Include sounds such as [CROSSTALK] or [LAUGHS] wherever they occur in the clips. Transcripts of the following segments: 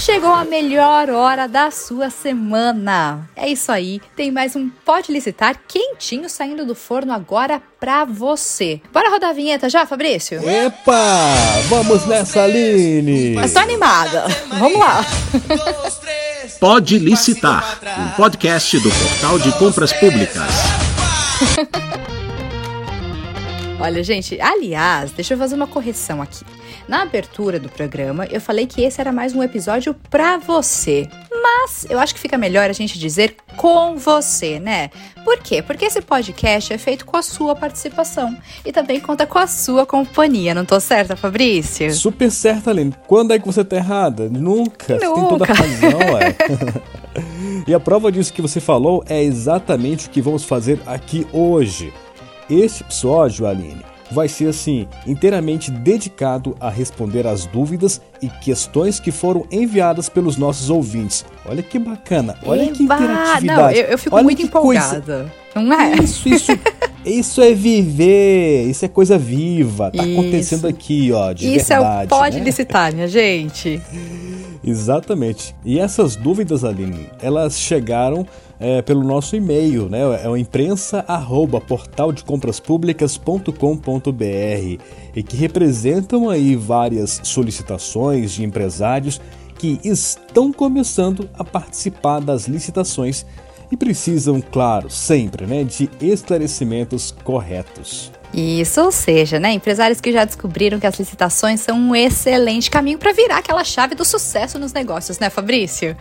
Chegou a melhor hora da sua semana. É isso aí, tem mais um Pode Licitar quentinho saindo do forno agora pra você. Bora rodar a vinheta já, Fabrício? Epa! Vamos nessa, Aline! Mas tô animada. Vamos lá. Pode Licitar, um podcast do Portal de Compras Públicas. [LAUGHS] Olha, gente, aliás, deixa eu fazer uma correção aqui. Na abertura do programa, eu falei que esse era mais um episódio pra você. Mas eu acho que fica melhor a gente dizer com você, né? Por quê? Porque esse podcast é feito com a sua participação e também conta com a sua companhia. Não tô certa, Fabrício? Super certa, Aline. Quando é que você tá errada? Nunca. Nunca. Você tem toda a razão, ué. [LAUGHS] e a prova disso que você falou é exatamente o que vamos fazer aqui hoje. Este episódio, Aline, vai ser assim, inteiramente dedicado a responder às dúvidas e questões que foram enviadas pelos nossos ouvintes. Olha que bacana, olha Eba! que interatividade. Não, eu, eu fico olha muito empolgada. Coisa... Não é? Isso, isso. Isso é viver, isso é coisa viva, tá isso. acontecendo aqui, ó, de Isso verdade, é o pode né? licitar, minha gente. Exatamente. E essas dúvidas, Aline, elas chegaram é, pelo nosso e-mail, né? É o imprensa@portaldecompraspublicas.com.br e que representam aí várias solicitações de empresários que estão começando a participar das licitações e precisam, claro, sempre, né, de esclarecimentos corretos. Isso, ou seja, né, empresários que já descobriram que as licitações são um excelente caminho para virar aquela chave do sucesso nos negócios, né, Fabrício?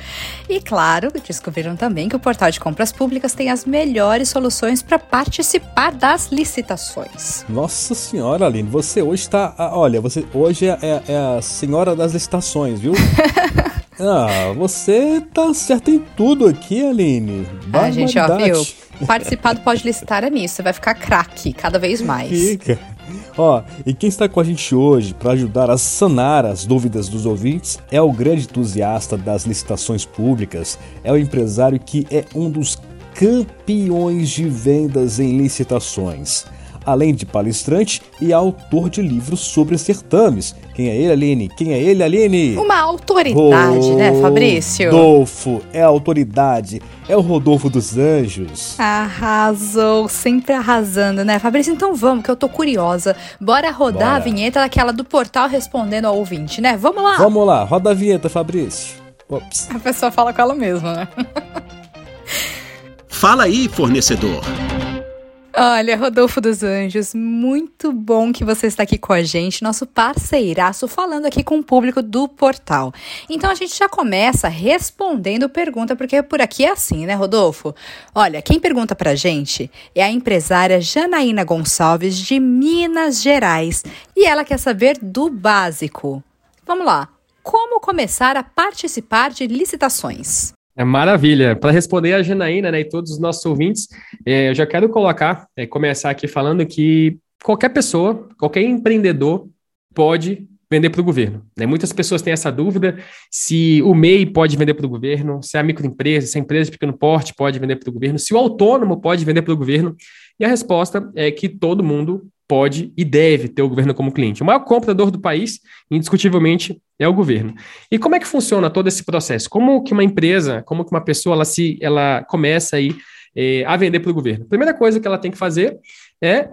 E claro, descobriram também que o portal de compras públicas tem as melhores soluções para participar das licitações. Nossa senhora, Aline, você hoje está, olha, você hoje é, é, é a senhora das licitações, viu? [LAUGHS] Ah, você tá certa em tudo aqui, Aline. Ah, gente, ó, viu? [LAUGHS] Participar do Pode Licitar é nisso. Você vai ficar craque cada vez mais. Fica. Ó, e quem está com a gente hoje para ajudar a sanar as dúvidas dos ouvintes é o grande entusiasta das licitações públicas, é o empresário que é um dos campeões de vendas em licitações além de palestrante e autor de livros sobre certames. Quem é ele, Aline? Quem é ele, Aline? Uma autoridade, né, Fabrício? Rodolfo, é a autoridade. É o Rodolfo dos Anjos. Arrasou, sempre arrasando, né, Fabrício? Então vamos, que eu tô curiosa. Bora rodar Bora. a vinheta daquela do portal respondendo ao ouvinte, né? Vamos lá. Vamos lá, roda a vinheta, Fabrício. Ops. A pessoa fala com ela mesma, né? [LAUGHS] Fala aí, fornecedor. Olha, Rodolfo dos Anjos, muito bom que você está aqui com a gente, nosso parceiraço, falando aqui com o público do portal. Então a gente já começa respondendo pergunta, porque por aqui é assim, né, Rodolfo? Olha, quem pergunta pra gente é a empresária Janaína Gonçalves, de Minas Gerais, e ela quer saber do básico. Vamos lá. Como começar a participar de licitações? É maravilha. Para responder a Janaína né, e todos os nossos ouvintes, é, eu já quero colocar, é, começar aqui falando que qualquer pessoa, qualquer empreendedor pode vender para o governo. Né? Muitas pessoas têm essa dúvida se o MEI pode vender para o governo, se a microempresa, se a empresa de pequeno porte pode vender para o governo, se o autônomo pode vender para o governo. E a resposta é que todo mundo pode e deve ter o governo como cliente. O maior comprador do país, indiscutivelmente, é o governo. E como é que funciona todo esse processo? Como que uma empresa, como que uma pessoa, ela se, ela começa aí eh, a vender para o governo? A primeira coisa que ela tem que fazer é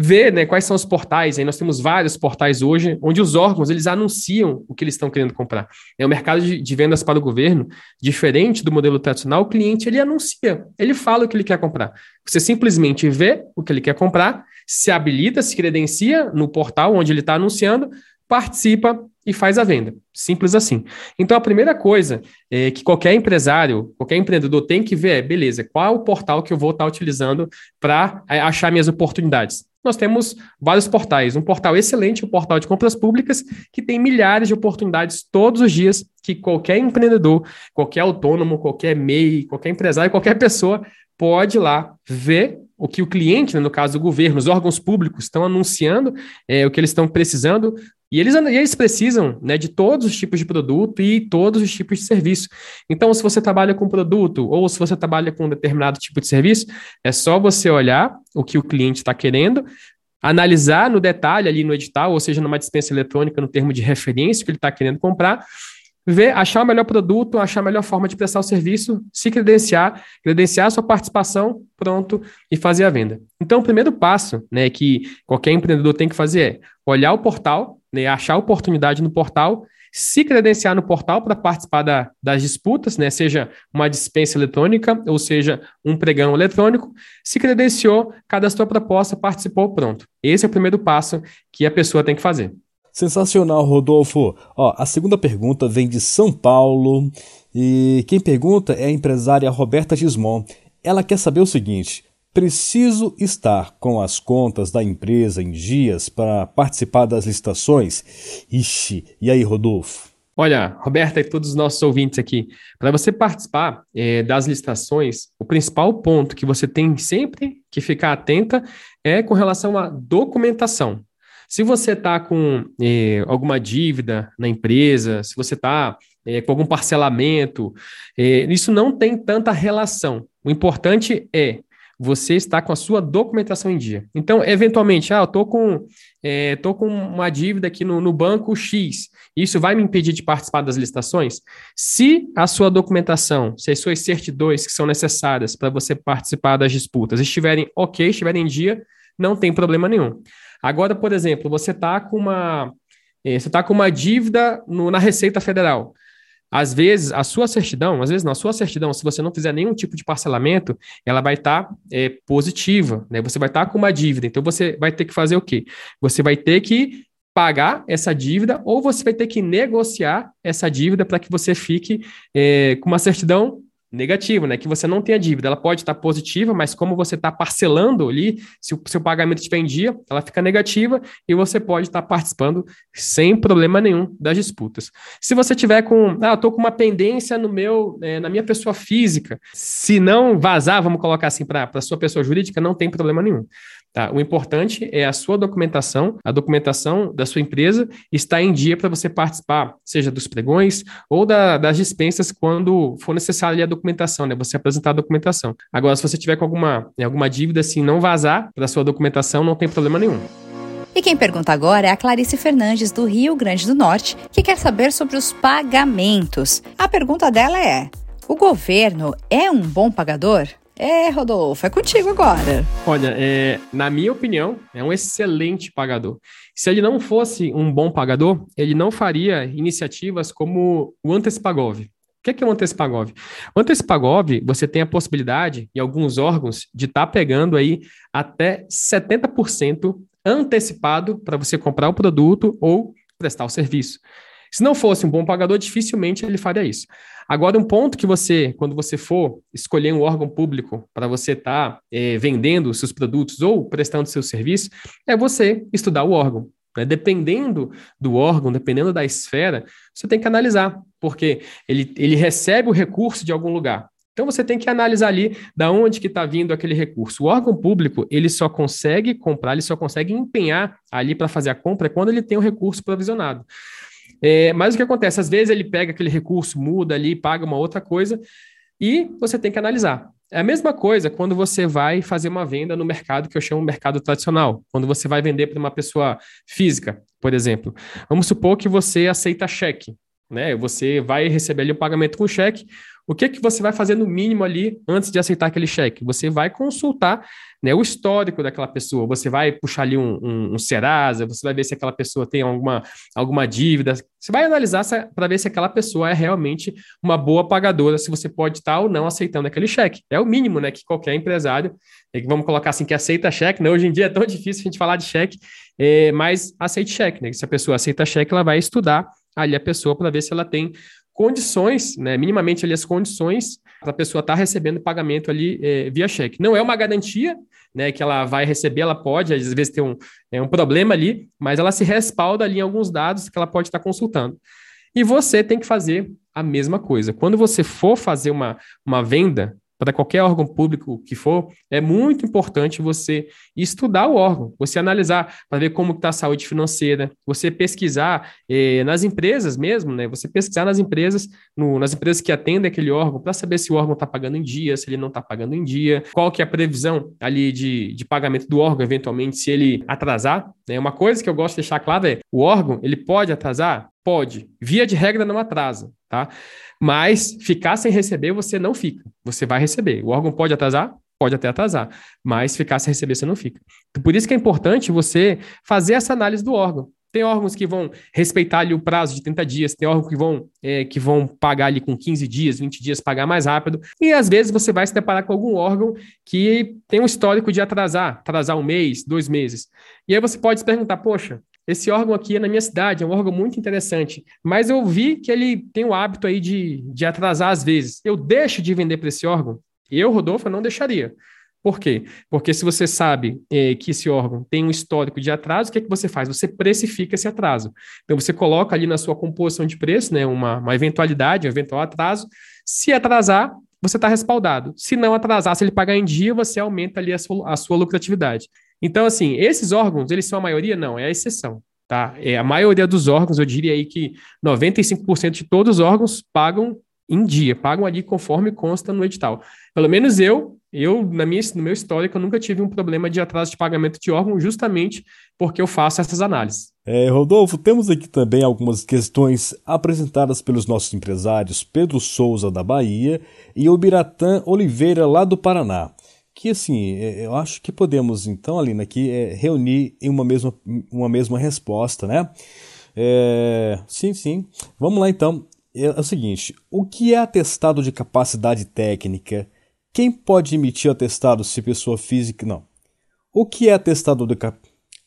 ver né, quais são os portais. Aí nós temos vários portais hoje onde os órgãos eles anunciam o que eles estão querendo comprar. É o mercado de, de, vendas para o governo, diferente do modelo tradicional, o cliente ele anuncia, ele fala o que ele quer comprar. Você simplesmente vê o que ele quer comprar, se habilita, se credencia no portal onde ele está anunciando, participa e faz a venda. Simples assim. Então, a primeira coisa é que qualquer empresário, qualquer empreendedor tem que ver é, beleza, qual é o portal que eu vou estar utilizando para é, achar minhas oportunidades? Nós temos vários portais. Um portal excelente, o portal de compras públicas, que tem milhares de oportunidades todos os dias que qualquer empreendedor, qualquer autônomo, qualquer MEI, qualquer empresário, qualquer pessoa pode ir lá ver o que o cliente, né, no caso o governo, os órgãos públicos estão anunciando, é, o que eles estão precisando, e eles, eles precisam né, de todos os tipos de produto e todos os tipos de serviço. Então, se você trabalha com produto ou se você trabalha com um determinado tipo de serviço, é só você olhar o que o cliente está querendo, analisar no detalhe ali no edital, ou seja, numa dispensa eletrônica, no termo de referência que ele está querendo comprar, ver, achar o melhor produto, achar a melhor forma de prestar o serviço, se credenciar, credenciar a sua participação, pronto, e fazer a venda. Então, o primeiro passo né, que qualquer empreendedor tem que fazer é olhar o portal, né, achar oportunidade no portal, se credenciar no portal para participar da, das disputas, né, seja uma dispensa eletrônica ou seja um pregão eletrônico, se credenciou, cadastrou a proposta, participou, pronto. Esse é o primeiro passo que a pessoa tem que fazer. Sensacional, Rodolfo. Ó, a segunda pergunta vem de São Paulo e quem pergunta é a empresária Roberta Gismon. Ela quer saber o seguinte: preciso estar com as contas da empresa em dias para participar das licitações? Ixi, e aí, Rodolfo? Olha, Roberta e todos os nossos ouvintes aqui, para você participar é, das licitações, o principal ponto que você tem sempre que ficar atenta é com relação à documentação. Se você está com é, alguma dívida na empresa, se você está é, com algum parcelamento, é, isso não tem tanta relação. O importante é você estar com a sua documentação em dia. Então, eventualmente, ah, eu estou com, é, tô com uma dívida aqui no, no banco X, isso vai me impedir de participar das licitações? Se a sua documentação, se as suas certidões que são necessárias para você participar das disputas estiverem ok, estiverem em dia, não tem problema nenhum. Agora, por exemplo, você está com uma eh, você está com uma dívida no, na Receita Federal. Às vezes, a sua certidão, às vezes não, a sua certidão, se você não fizer nenhum tipo de parcelamento, ela vai estar tá, é, positiva, né? Você vai estar tá com uma dívida. Então, você vai ter que fazer o quê? Você vai ter que pagar essa dívida ou você vai ter que negociar essa dívida para que você fique é, com uma certidão negativo, né? Que você não tenha dívida. Ela pode estar positiva, mas como você está parcelando ali, se o seu pagamento estiver em dia, ela fica negativa e você pode estar participando sem problema nenhum das disputas. Se você tiver com, ah, eu estou com uma pendência no meu, é, na minha pessoa física, se não vazar, vamos colocar assim para a sua pessoa jurídica, não tem problema nenhum. Tá? O importante é a sua documentação, a documentação da sua empresa está em dia para você participar, seja dos pregões ou da, das dispensas quando for necessária a documentação, né? Você apresentar a documentação. Agora, se você tiver com alguma, alguma dívida, assim, não vazar da sua documentação, não tem problema nenhum. E quem pergunta agora é a Clarice Fernandes, do Rio Grande do Norte, que quer saber sobre os pagamentos. A pergunta dela é: o governo é um bom pagador? É, Rodolfo, é contigo agora. Olha, é, na minha opinião, é um excelente pagador. Se ele não fosse um bom pagador, ele não faria iniciativas como o Antespagov. O que é, o Antespagov? O Antespagov, você tem a possibilidade, em alguns órgãos, de estar tá pegando aí até 70% antecipado para você comprar o produto ou prestar o serviço. Se não fosse um bom pagador, dificilmente ele faria isso. Agora, um ponto que você, quando você for escolher um órgão público para você estar tá, é, vendendo seus produtos ou prestando seu serviço, é você estudar o órgão. Né? Dependendo do órgão, dependendo da esfera, você tem que analisar, porque ele, ele recebe o recurso de algum lugar. Então você tem que analisar ali da onde que está vindo aquele recurso. O órgão público ele só consegue comprar, ele só consegue empenhar ali para fazer a compra quando ele tem o recurso provisionado. É, mas o que acontece? Às vezes ele pega aquele recurso, muda ali, paga uma outra coisa, e você tem que analisar. É a mesma coisa quando você vai fazer uma venda no mercado que eu chamo mercado tradicional, quando você vai vender para uma pessoa física, por exemplo. Vamos supor que você aceita cheque, né? Você vai receber ali o pagamento com cheque. O que que você vai fazer no mínimo ali antes de aceitar aquele cheque? Você vai consultar né, o histórico daquela pessoa. Você vai puxar ali um, um, um Serasa, você vai ver se aquela pessoa tem alguma, alguma dívida. Você vai analisar para ver se aquela pessoa é realmente uma boa pagadora, se você pode estar ou não aceitando aquele cheque. É o mínimo né, que qualquer empresário, é vamos colocar assim, que aceita cheque. Né? Hoje em dia é tão [LAUGHS] difícil a gente falar de cheque, é, mas aceite cheque. Né? Se a pessoa aceita cheque, ela vai estudar ali a pessoa para ver se ela tem condições, né, minimamente ali as condições para a pessoa estar tá recebendo pagamento ali é, via cheque. Não é uma garantia, né, que ela vai receber, ela pode, às vezes, ter um, é, um problema ali, mas ela se respalda ali em alguns dados que ela pode estar tá consultando. E você tem que fazer a mesma coisa. Quando você for fazer uma, uma venda, para qualquer órgão público que for, é muito importante você estudar o órgão, você analisar para ver como está a saúde financeira, você pesquisar eh, nas empresas mesmo, né? Você pesquisar nas empresas, no, nas empresas que atendem aquele órgão, para saber se o órgão está pagando em dia, se ele não está pagando em dia, qual que é a previsão ali de, de pagamento do órgão, eventualmente, se ele atrasar Né? Uma coisa que eu gosto de deixar claro é: o órgão ele pode atrasar? Pode. Via de regra, não atrasa, tá? Mas ficar sem receber, você não fica. Você vai receber. O órgão pode atrasar? Pode até atrasar, mas ficar sem receber, você não fica. Por isso que é importante você fazer essa análise do órgão. Tem órgãos que vão respeitar ali o prazo de 30 dias, tem órgãos que vão, é, que vão pagar ali com 15 dias, 20 dias, pagar mais rápido. E às vezes você vai se deparar com algum órgão que tem um histórico de atrasar, atrasar um mês, dois meses. E aí você pode se perguntar, poxa, esse órgão aqui é na minha cidade, é um órgão muito interessante, mas eu vi que ele tem o hábito aí de, de atrasar às vezes. Eu deixo de vender para esse órgão? Eu, Rodolfo, não deixaria. Por quê? Porque se você sabe é, que esse órgão tem um histórico de atraso, o que, é que você faz? Você precifica esse atraso. Então, você coloca ali na sua composição de preço né, uma, uma eventualidade, um eventual atraso. Se atrasar, você está respaldado. Se não atrasar, se ele pagar em dia, você aumenta ali a sua, a sua lucratividade. Então, assim, esses órgãos, eles são a maioria? Não, é a exceção. Tá? É, a maioria dos órgãos, eu diria aí que 95% de todos os órgãos pagam em dia, pagam ali conforme consta no edital. Pelo menos eu, eu na minha, no meu histórico, eu nunca tive um problema de atraso de pagamento de órgão, justamente porque eu faço essas análises. É, Rodolfo, temos aqui também algumas questões apresentadas pelos nossos empresários Pedro Souza, da Bahia, e o Biratã Oliveira, lá do Paraná. Que assim, é, eu acho que podemos, então, Alina, aqui é, reunir em uma mesma, uma mesma resposta, né? É, sim, sim. Vamos lá então. É, é o seguinte: o que é atestado de capacidade técnica? Quem pode emitir atestado se pessoa física. Não. O que é atestado de cap...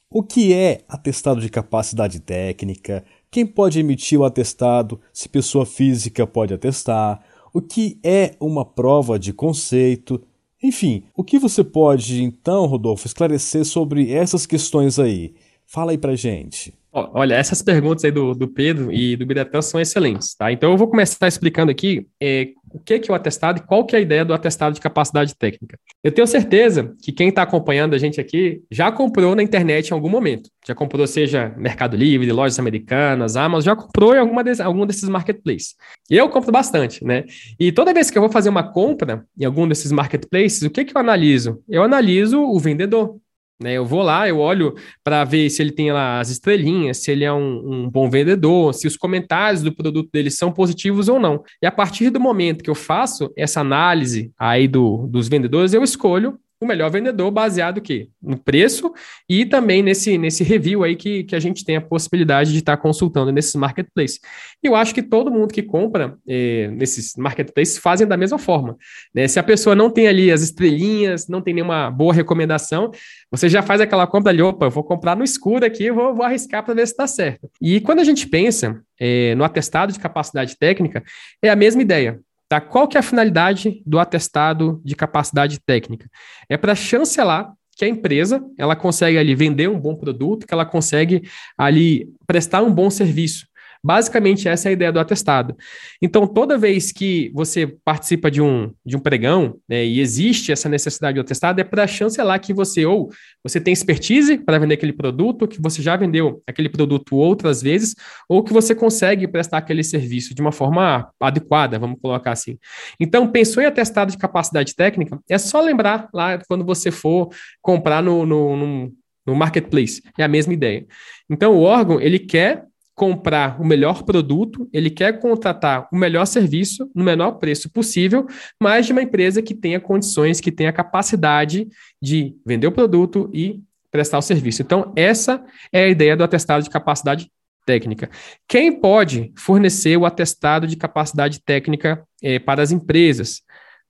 O que é atestado de capacidade técnica? Quem pode emitir o atestado se pessoa física pode atestar? O que é uma prova de conceito? Enfim, o que você pode então, Rodolfo, esclarecer sobre essas questões aí? Fala aí pra gente. Olha, essas perguntas aí do, do Pedro e do Biratã são excelentes, tá? Então eu vou começar explicando aqui é, o que, é o atestado e qual que é a ideia do atestado de capacidade técnica. Eu tenho certeza que quem está acompanhando a gente aqui já comprou na internet em algum momento. Já comprou, seja Mercado Livre, lojas americanas, Amazon, já comprou em alguma algum desses marketplaces. Eu compro bastante, né? E toda vez que eu vou fazer uma compra em algum desses marketplaces, o que, que eu analiso? Eu analiso o vendedor. Né? Eu vou lá, eu olho para ver se ele tem lá as estrelinhas, se ele é um, um, bom vendedor, se os comentários do produto dele são positivos ou não. E a partir do momento que eu faço essa análise aí do, dos vendedores, eu escolho o melhor vendedor baseado aqui no preço e também nesse, nesse review aí que, que a gente tem a possibilidade de estar tá consultando nesses marketplaces. Eu acho que todo mundo que compra eh, nesses marketplaces fazem da mesma forma. Né? Se a pessoa não tem ali as estrelinhas, não tem nenhuma boa recomendação, você já faz aquela compra ali, opa, eu vou comprar no escuro aqui, vou, vou arriscar para ver se está certo. E quando a gente pensa eh, no atestado de capacidade técnica, é a mesma ideia. Tá? Qual que é a finalidade do atestado de capacidade técnica? É para chancelar que a empresa ela consegue ali vender um bom produto, que ela consegue ali prestar um bom serviço. Basicamente, essa é a ideia do atestado. Então, toda vez que você participa de um, de um pregão né, e existe essa necessidade do atestado, é para chancelar que você ou você tem expertise para vender aquele produto, que você já vendeu aquele produto outras vezes, ou que você consegue prestar aquele serviço de uma forma adequada, vamos colocar assim. Então, pensou em atestado de capacidade técnica, é só lembrar lá quando você for comprar no, no, no, no marketplace. É a mesma ideia. Então, o órgão, ele quer comprar o melhor produto, ele quer contratar o melhor serviço no menor preço possível, mas de uma empresa que tenha condições, que tenha capacidade de vender o produto e prestar o serviço. Então, essa é a ideia do atestado de capacidade técnica. Quem pode fornecer o atestado de capacidade técnica eh, para as empresas?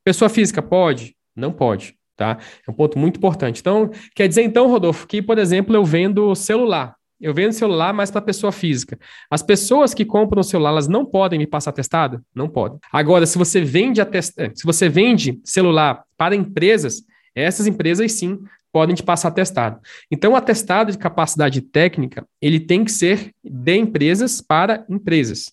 Pessoa física pode? Não pode. Tá? É um ponto muito importante. Então, quer dizer, então, Rodolfo, que, por exemplo, eu vendo celular. Eu vendo celular mais para pessoa física. As pessoas que compram o celular, elas não podem me passar atestado? Não podem. Agora, se você vende atest... se você vende celular para empresas, essas empresas sim podem te passar atestado. Então, o atestado de capacidade técnica, ele tem que ser de empresas para empresas.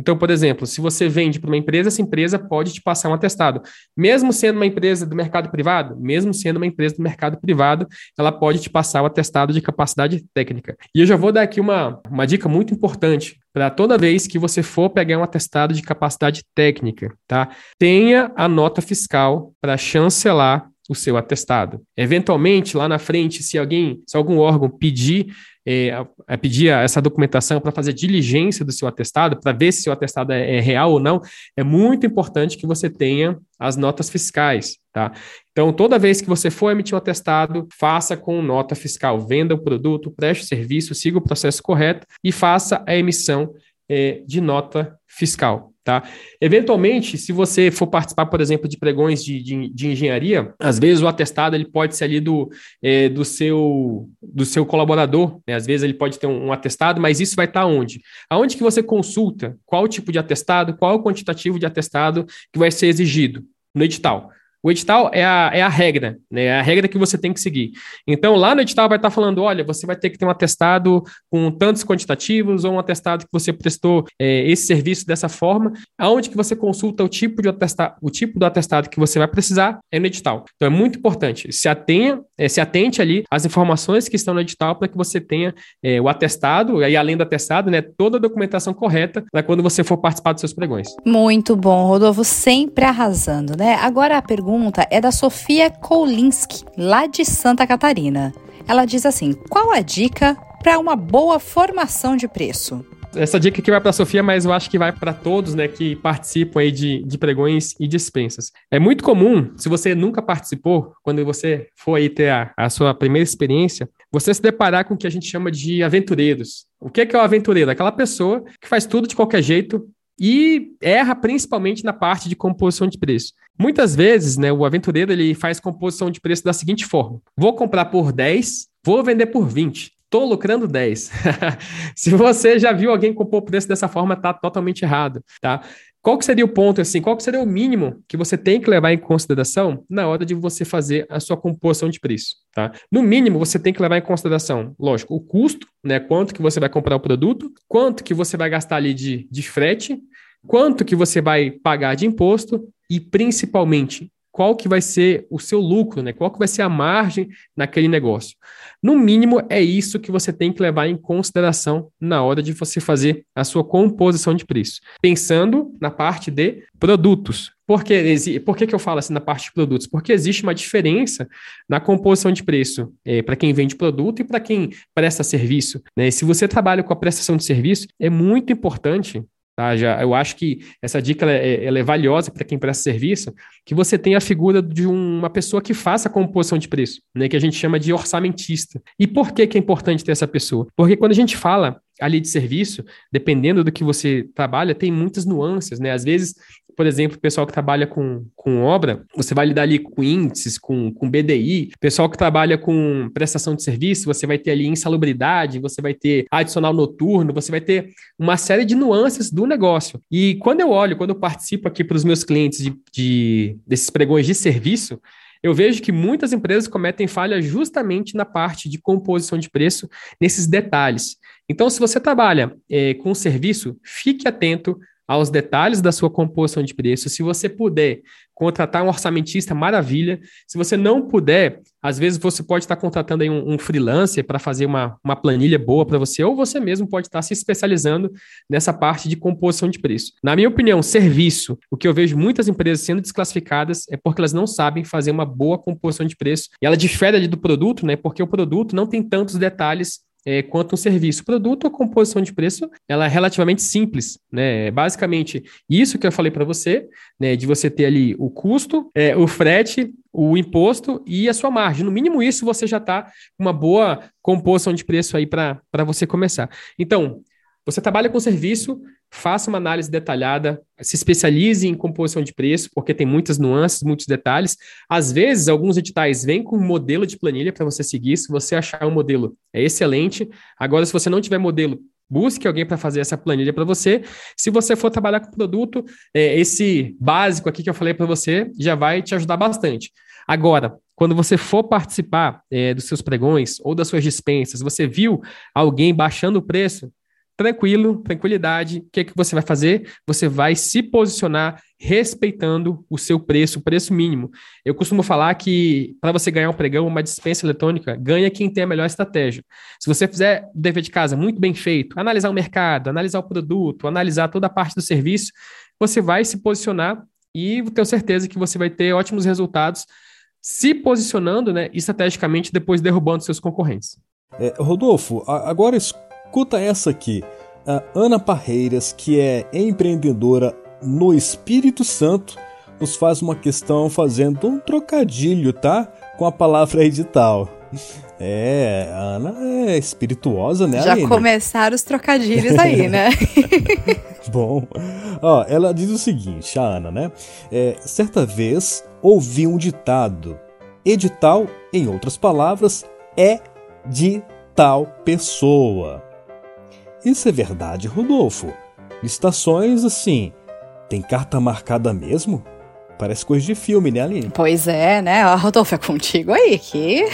Então, por exemplo, se você vende para uma empresa, essa empresa pode te passar um atestado. Mesmo sendo uma empresa do mercado privado, mesmo sendo uma empresa do mercado privado, ela pode te passar o atestado de capacidade técnica. E eu já vou dar aqui uma, uma dica muito importante para toda vez que você for pegar um atestado de capacidade técnica, tá? Tenha a nota fiscal para chancelar o seu atestado. Eventualmente, lá na frente, se alguém, se algum órgão pedir é, é pedir essa documentação para fazer diligência do seu atestado, para ver se o atestado é, é, real ou não, é muito importante que você tenha as notas fiscais, tá? Então, toda vez que você for emitir um atestado, faça com nota fiscal, venda o produto, preste o serviço, siga o processo correto e faça a emissão é, de nota fiscal. Tá? Eventualmente, se você for participar, por exemplo, de pregões de, de, de engenharia, às vezes o atestado ele pode ser ali do, é, do, seu, do seu colaborador, né? às vezes ele pode ter um, um, atestado, mas isso vai estar onde? Aonde que você consulta qual tipo de atestado, qual o quantitativo de atestado que vai ser exigido no edital. O edital é a, é a regra, né? É a regra que você tem que seguir. Então, lá no edital vai estar falando: olha, você vai ter que ter um atestado com tantos quantitativos, ou um atestado que você prestou é, esse serviço dessa forma. Aonde que você consulta o tipo de atestado, o tipo do atestado que você vai precisar é no edital. Então é muito importante. Se atenha, é, se atente ali às informações que estão no edital para que você tenha é, o atestado, e além do atestado, né, toda a documentação correta para quando você for participar dos seus pregões. Muito bom, Rodolfo, sempre arrasando, né? Agora a pergunta pergunta é da Sofia Kolinski, lá de Santa Catarina. Ela diz assim: qual a dica para uma boa formação de preço? Essa dica aqui vai para a Sofia, mas eu acho que vai para todos né, que participam aí de, de pregões e dispensas. É muito comum, se você nunca participou, quando você for aí ter a, a sua primeira experiência, você se deparar com o que a gente chama de aventureiros. O que é, que é o aventureiro? Aquela pessoa que faz tudo de qualquer jeito, e erra principalmente na parte de composição de preço. Muitas vezes, né, o aventureiro ele faz composição de preço da seguinte forma: vou comprar por 10, vou vender por 20. Estou lucrando 10. [LAUGHS] Se você já viu alguém compor o preço dessa forma, está totalmente errado, tá? Qual que seria o ponto, assim, qual que seria o mínimo que você tem que levar em consideração na hora de você fazer a sua composição de preço, tá? No mínimo, você tem que levar em consideração, lógico, o custo, né, quanto que você vai comprar o produto, quanto que você vai gastar ali de, de frete, quanto que você vai pagar de imposto e, principalmente, qual que vai ser o seu lucro, né? Qual que vai ser a margem naquele negócio. No mínimo, é isso que você tem que levar em consideração na hora de você fazer a sua composição de preço. Pensando na parte de produtos. Por que, por que, que eu falo assim na parte de produtos? Porque existe uma diferença na composição de preço é, para quem vende produto e para quem presta serviço. Né? Se você trabalha com a prestação de serviço, é muito importante Tá? Já, eu acho que essa dica ela é, ela é valiosa para quem presta serviço, que você tenha a figura de uma pessoa que faça a composição de preço, né, que a gente chama de orçamentista. E por que, que é importante ter essa pessoa? Porque quando a gente fala ali de serviço, dependendo do que você trabalha, tem muitas nuances, né? Às vezes por exemplo, o pessoal que trabalha com, com obra, você vai lidar ali com índices, com, com BDI, pessoal que trabalha com prestação de serviço, você vai ter ali insalubridade, você vai ter adicional noturno, você vai ter uma série de nuances do negócio. E quando eu olho, quando eu participo aqui para os meus clientes de, de, desses pregões de serviço, eu vejo que muitas empresas cometem falha justamente na parte de composição de preço, nesses detalhes. Então, se você trabalha é, com serviço, fique atento aos detalhes da sua composição de preço. Se você puder contratar um orçamentista, maravilha. Se você não puder, às vezes você pode estar contratando um, um freelancer para fazer uma, uma planilha boa para você, ou você mesmo pode estar se especializando nessa parte de composição de preço. Na minha opinião, serviço, o que eu vejo muitas empresas sendo desclassificadas é porque elas não sabem fazer uma boa composição de preço. E ela difere do produto, né? Porque o produto não tem tantos detalhes é, quanto um serviço. Produto, a composição de preço, ela é relativamente simples, né? Basicamente, isso que eu falei para você, né? De você ter ali o custo, é, o frete, o imposto e a sua margem. No mínimo isso, você já está uma boa composição de preço aí para você começar. Então, você trabalha com serviço, faça uma análise detalhada, se especialize em composição de preço, porque tem muitas nuances, muitos detalhes. Às vezes, alguns editais vêm com um modelo de planilha para você seguir. Se você achar um modelo, é excelente. Agora, se você não tiver modelo, busque alguém para fazer essa planilha para você. Se você for trabalhar com produto, é, esse básico aqui que eu falei para você já vai te ajudar bastante. Agora, quando você for participar é, dos seus pregões ou das suas dispensas, você viu alguém baixando o preço, tranquilo, tranquilidade. O que, é que você vai fazer? Você vai se posicionar respeitando o seu preço, o preço mínimo. Eu costumo falar que para você ganhar um pregão, uma dispensa eletrônica, ganha quem tem a melhor estratégia. Se você fizer o dever de casa muito bem feito, analisar o mercado, analisar o produto, analisar toda a parte do serviço, você vai se posicionar e tenho certeza que você vai ter ótimos resultados se posicionando né, estrategicamente, depois derrubando seus concorrentes. É, Rodolfo, agora escuta essa aqui. A Ana Parreiras, que é empreendedora no Espírito Santo, nos faz uma questão fazendo um trocadilho, tá? Com a palavra edital. É, a Ana é espirituosa, né? Já começaram os trocadilhos aí, [LAUGHS] né? [LAUGHS] Bom, ó, ela diz o seguinte, a Ana, né? É, certa vez ouvi um ditado. Edital, em outras palavras, é de tal pessoa. Isso é verdade, Rodolfo. Licitações, assim, tem carta marcada mesmo? Parece coisa de filme, né, Aline? Pois é, né? Ó, Rodolfo, é contigo aí, que...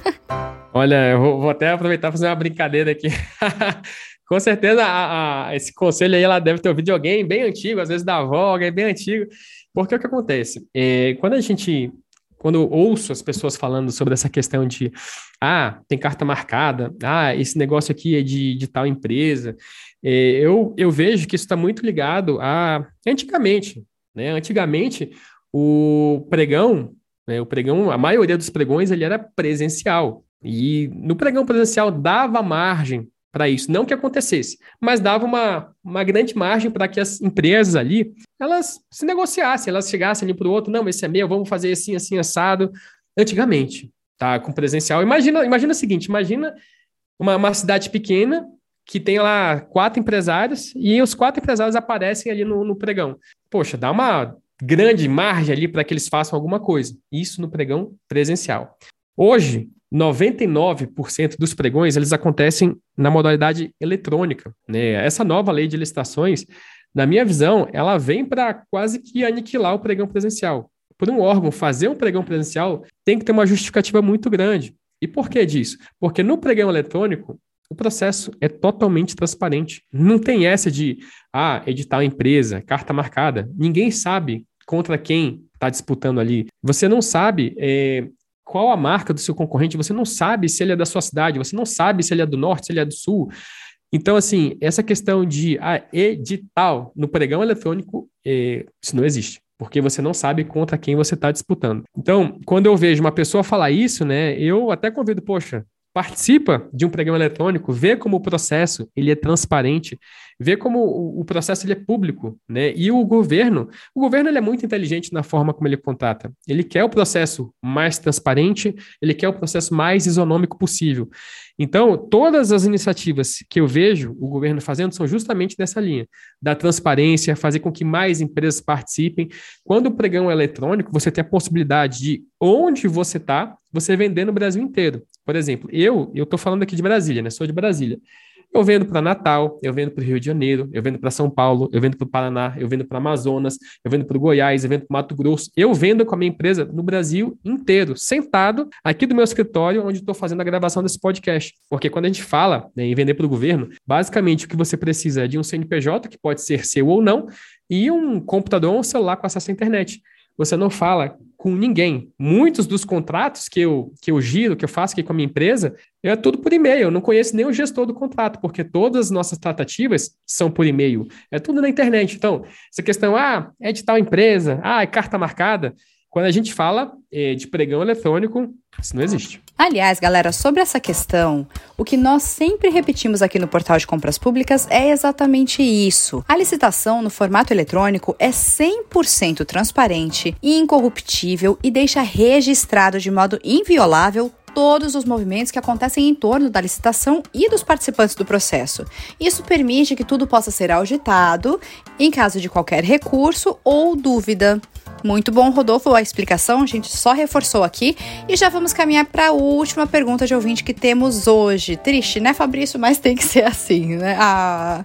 [LAUGHS] Olha, eu vou até aproveitar e fazer uma brincadeira aqui. [LAUGHS] Com certeza, a, a, esse conselho aí, ela deve ter ouvido de alguém bem antigo, às vezes da avó, alguém bem antigo. Porque o que acontece? É, quando a gente quando eu ouço as pessoas falando sobre essa questão de ah, tem carta marcada, ah, esse negócio aqui é de, de tal empresa, é, eu, eu vejo que isso está muito ligado a antigamente, né? Antigamente, o pregão, né, o pregão, a maioria dos pregões ele era presencial. E no pregão presencial dava margem para isso. Não que acontecesse, mas dava uma, uma grande margem para que as empresas ali, elas se negociassem, elas chegassem ali para o outro, não, esse é meu, vamos fazer assim, assim, assado. Antigamente, tá? Com presencial. Imagina, imagina o seguinte, imagina uma, uma cidade pequena que tem lá quatro empresários e os quatro empresários aparecem ali no, no pregão. Poxa, dá uma grande margem ali para que eles façam alguma coisa. Isso no pregão presencial. Hoje, 99% dos pregões eles acontecem na modalidade eletrônica. Né? Essa nova lei de licitações, na minha visão, ela vem para quase que aniquilar o pregão presencial. Por um órgão fazer um pregão presencial, tem que ter uma justificativa muito grande. E por que disso? Porque no pregão eletrônico, o processo é totalmente transparente. Não tem essa de, ah, editar a empresa, carta marcada. Ninguém sabe contra quem está disputando ali. Você não sabe é, qual a marca do seu concorrente, você não sabe se ele é da sua cidade, você não sabe se ele é do norte, se ele é do sul. Então, assim, essa questão de ah, edital no pregão eletrônico, é, isso não existe, porque você não sabe contra quem você está disputando. Então, quando eu vejo uma pessoa falar isso, né, eu até convido, poxa, participa de um pregão eletrônico, vê como o processo ele é transparente, vê como o, o processo ele é público, né? E o governo, o governo ele é muito inteligente na forma como ele contrata. Ele quer o processo mais transparente, ele quer o processo mais isonômico possível. Então, todas as iniciativas que eu vejo o governo fazendo são justamente nessa linha, da transparência, fazer com que mais empresas participem. Quando o pregão é eletrônico, você tem a possibilidade de onde você está, você vender no Brasil inteiro. Por exemplo, eu eu estou falando aqui de Brasília, né? Sou de Brasília. Eu vendo para Natal, eu vendo para o Rio de Janeiro, eu vendo para São Paulo, eu vendo para o Paraná, eu vendo para Amazonas, eu vendo para o Goiás, eu vendo para Mato Grosso. Eu vendo com a minha empresa no Brasil inteiro, sentado aqui do meu escritório, onde estou fazendo a gravação desse podcast. Porque quando a gente fala né, em vender para o governo, basicamente o que você precisa é de um CNPJ, que pode ser seu ou não, e um computador ou um celular com acesso à internet você não fala com ninguém. Muitos dos contratos que eu, que eu giro, que eu faço aqui com a minha empresa, é tudo por e-mail. Eu não conheço nem o gestor do contrato, porque todas as nossas tratativas são por e-mail. É tudo na internet. Então, essa questão, ah, é de tal empresa, ah, é carta marcada. Quando a gente fala é, de pregão eletrônico, isso não existe. Aliás, galera, sobre essa questão, o que nós sempre repetimos aqui no portal de compras públicas é exatamente isso. A licitação no formato eletrônico é 100% transparente incorruptível e deixa registrado de modo inviolável todos os movimentos que acontecem em torno da licitação e dos participantes do processo. Isso permite que tudo possa ser auditado em caso de qualquer recurso ou dúvida. Muito bom, Rodolfo, a explicação a gente só reforçou aqui e já vamos caminhar para a última pergunta de ouvinte que temos hoje. Triste, né, Fabrício? Mas tem que ser assim, né? Ah.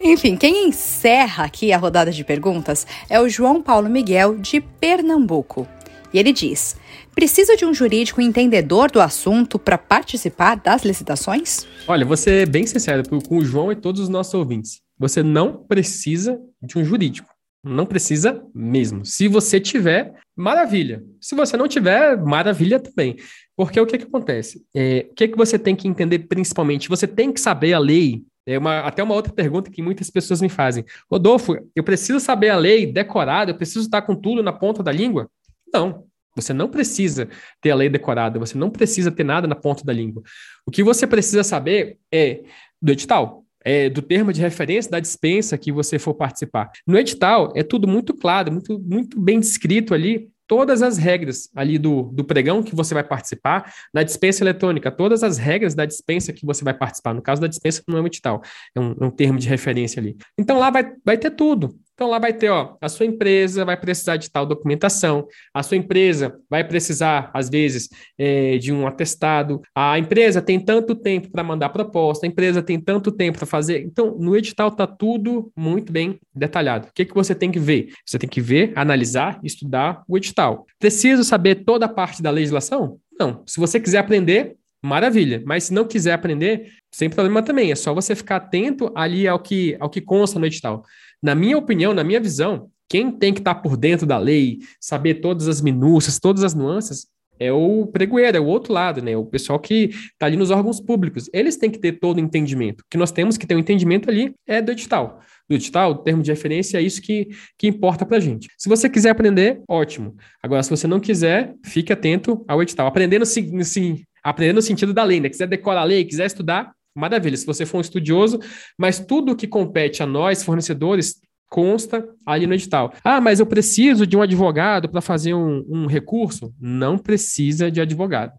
Enfim, quem encerra aqui a rodada de perguntas é o João Paulo Miguel, de Pernambuco. E ele diz: Precisa de um jurídico entendedor do assunto para participar das licitações? Olha, vou ser bem sincero com o João e todos os nossos ouvintes. Você não precisa de um jurídico. Não precisa mesmo. Se você tiver, maravilha. Se você não tiver, maravilha também. Porque o que, que acontece? É, o que, que você tem que entender principalmente? Você tem que saber a lei. É uma, até uma outra pergunta que muitas pessoas me fazem. Rodolfo, eu preciso saber a lei decorada, eu preciso estar com tudo na ponta da língua? Não. Você não precisa ter a lei decorada, você não precisa ter nada na ponta da língua. O que você precisa saber é do edital, é, do termo de referência da dispensa que você for participar. No edital é tudo muito claro, muito, muito bem descrito ali todas as regras ali do, do pregão que você vai participar, na dispensa eletrônica, todas as regras da dispensa que você vai participar. No caso da dispensa, não é um edital, é um, é um termo de referência ali. Então lá vai, vai ter tudo. Então lá vai ter, ó, a sua empresa vai precisar de tal documentação, a sua empresa vai precisar, às vezes, é, de um atestado, a empresa tem tanto tempo para mandar proposta, a empresa tem tanto tempo para fazer. Então, no edital está tudo muito bem detalhado. O que, que você tem que ver? Você tem que ver, analisar, estudar o edital. Preciso saber toda a parte da legislação? Não. Se você quiser aprender, maravilha. Mas se não quiser aprender, sem problema também. É só você ficar atento ali ao que, ao que consta no edital. Na minha opinião, na minha visão, quem tem que estar por dentro da lei, saber todas as minúcias, todas as nuances, é o pregoeiro, é o outro lado, né? O pessoal que está ali nos órgãos públicos. Eles têm que ter todo o entendimento. O que nós temos que ter o um entendimento ali é do edital. Do edital, o termo de referência, é isso que, que importa para a gente. Se você quiser aprender, ótimo. Agora, se você não quiser, fique atento ao edital. Aprendendo, sim, aprendendo no sentido da lei, né? Quiser decorar a lei, quiser estudar, Maravilha, se você for um estudioso, mas tudo que compete a nós, fornecedores, consta ali no edital. Ah, mas eu preciso de um advogado para fazer um, um, recurso? Não precisa de advogado.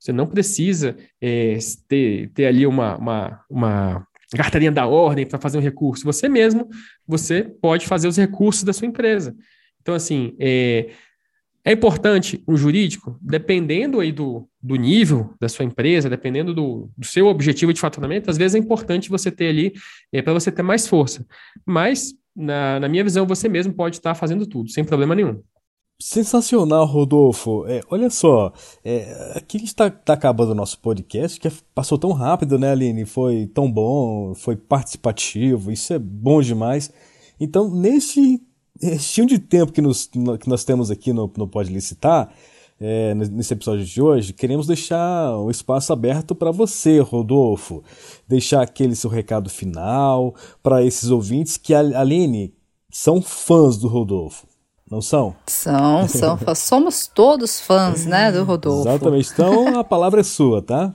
Você não precisa é, ter, ter ali uma, uma, uma carteirinha da ordem para fazer um recurso. Você mesmo, você pode fazer os recursos da sua empresa. Então, assim, é, é importante um jurídico, dependendo aí do, do nível da sua empresa, dependendo do, do seu objetivo de faturamento, às vezes é importante você ter ali é, para você ter mais força. Mas, na, na minha visão, você mesmo pode estar fazendo tudo, sem problema nenhum. Sensacional, Rodolfo. É, olha só, é, aqui a gente está tá acabando o nosso podcast, que é, passou tão rápido, né, Aline? Foi tão bom, foi participativo, isso é bom demais. Então, nesse restinho de tempo que, nos, que nós temos aqui no, no Pode Licitar, é, nesse episódio de hoje, queremos deixar o espaço aberto para você, Rodolfo. Deixar aquele seu recado final para esses ouvintes que, Aline, são fãs do Rodolfo. Não são? São, são. Somos todos fãs, né, do Rodolfo. Exatamente. Então a palavra é sua, tá?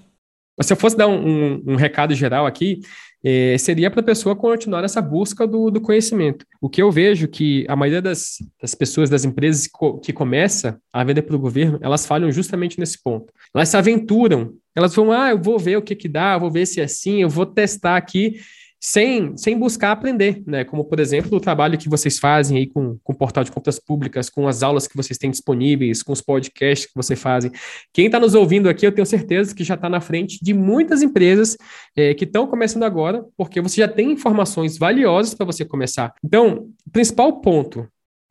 Se eu fosse dar um, um, um recado geral aqui, é, seria para a pessoa continuar essa busca do, do, conhecimento. O que eu vejo que a maioria das, das pessoas, das empresas co que começa a vender para o governo, elas falham justamente nesse ponto. Elas se aventuram, elas vão, ah, eu vou ver o que que dá, vou ver se é assim, eu vou testar aqui, sem, sem buscar aprender, né? Como, por exemplo, o trabalho que vocês fazem aí com, com o portal de contas públicas, com as aulas que vocês têm disponíveis, com os podcasts que vocês fazem. Quem está nos ouvindo aqui, eu tenho certeza que já está na frente de muitas empresas é, que estão começando agora, porque você já tem informações valiosas para você começar. Então, o principal ponto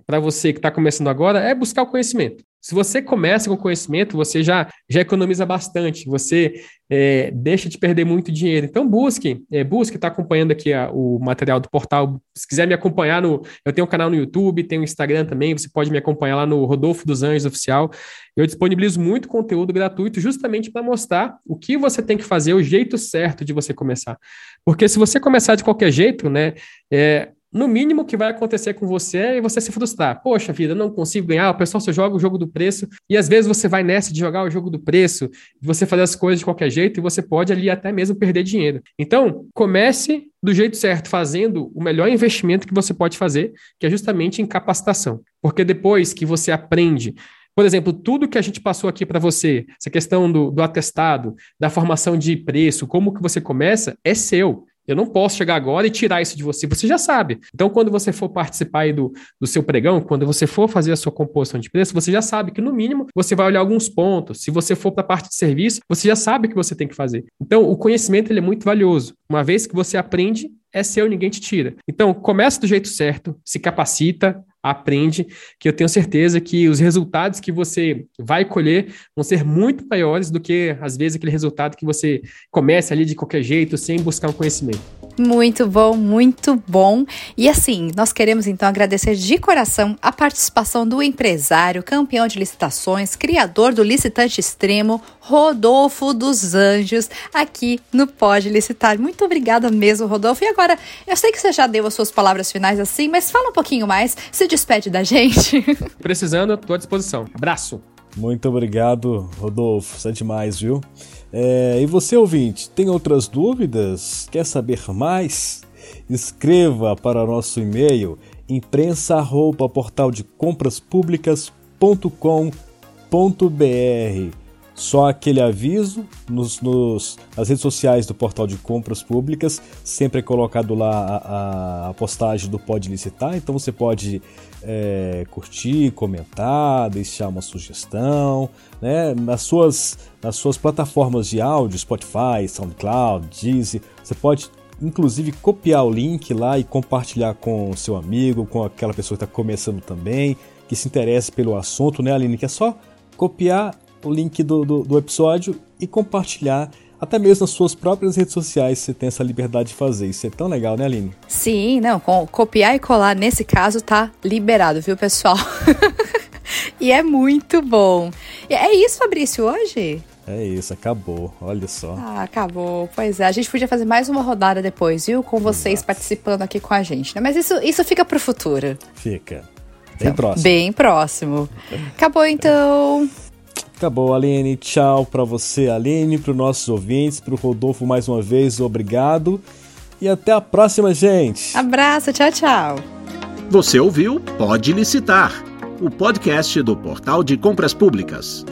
para você que está começando agora é buscar o conhecimento. Se você começa com conhecimento, você já, já economiza bastante, você é, deixa de perder muito dinheiro. Então, busque, é, busque estar tá acompanhando aqui a, o material do portal. Se quiser me acompanhar, no, eu tenho um canal no YouTube, tenho um Instagram também, você pode me acompanhar lá no Rodolfo dos Anjos Oficial. Eu disponibilizo muito conteúdo gratuito justamente para mostrar o que você tem que fazer, o jeito certo de você começar. Porque se você começar de qualquer jeito, né, é, no mínimo, que vai acontecer com você é você se frustrar. Poxa vida, não consigo ganhar, o pessoal só joga o jogo do preço, e às vezes você vai nessa de jogar o jogo do preço, de você fazer as coisas de qualquer jeito, e você pode ali até mesmo perder dinheiro. Então, comece do jeito certo, fazendo o melhor investimento que você pode fazer, que é justamente em capacitação. Porque depois que você aprende por exemplo, tudo que a gente passou aqui para você, essa questão do, do, atestado, da formação de preço, como que você começa, é seu. Eu não posso chegar agora e tirar isso de você, você já sabe. Então, quando você for participar do, do seu pregão, quando você for fazer a sua composição de preço, você já sabe que, no mínimo, você vai olhar alguns pontos. Se você for para a parte de serviço, você já sabe o que você tem que fazer. Então, o conhecimento ele é muito valioso. Uma vez que você aprende, é seu, ninguém te tira. Então, começa do jeito certo, se capacita, aprende, que eu tenho certeza que os resultados que você vai colher vão ser muito maiores do que, às vezes, aquele resultado que você começa ali de qualquer jeito, sem buscar um conhecimento. Muito bom, muito bom. E assim, nós queremos então agradecer de coração a participação do empresário, campeão de licitações, criador do licitante extremo, Rodolfo dos Anjos, aqui no Pode Licitar. Muito obrigada mesmo, Rodolfo. E agora, eu sei que você já deu as suas palavras finais assim, mas fala um pouquinho mais, se despede da gente. [LAUGHS] Precisando, estou à disposição. Abraço. Muito obrigado, Rodolfo. Isso é demais, viu? É, e você, ouvinte, tem outras dúvidas? Quer saber mais? Escreva para nosso e-mail imprensa@portaldeCompraspublicas.com.br só aquele aviso nos, nos, nas redes sociais do portal de compras públicas, sempre é colocado lá a, a postagem do Pode Licitar, então você pode é, curtir, comentar, deixar uma sugestão, né? nas, suas, nas suas plataformas de áudio, Spotify, SoundCloud, Deezer, você pode inclusive copiar o link lá e compartilhar com o seu amigo, com aquela pessoa que está começando também, que se interesse pelo assunto, né, Aline? Que é só copiar o link do, do, do episódio e compartilhar até mesmo nas suas próprias redes sociais você tem essa liberdade de fazer. Isso é tão legal, né, Aline? Sim, não, com, copiar e colar nesse caso tá liberado, viu, pessoal? [LAUGHS] e é muito bom. É isso, Fabrício, hoje? É isso, acabou. Olha só. Ah, acabou. Pois é, a gente podia fazer mais uma rodada depois, viu? Com vocês Nossa. participando aqui com a gente, né? Mas isso, isso fica pro futuro. Fica. Bem então, próximo. Bem próximo. Acabou então. Acabou, Aline. Tchau para você, Aline, para os nossos ouvintes, para o Rodolfo mais uma vez, obrigado. E até a próxima, gente. Abraço, tchau, tchau. Você ouviu Pode Licitar, o podcast do Portal de Compras Públicas.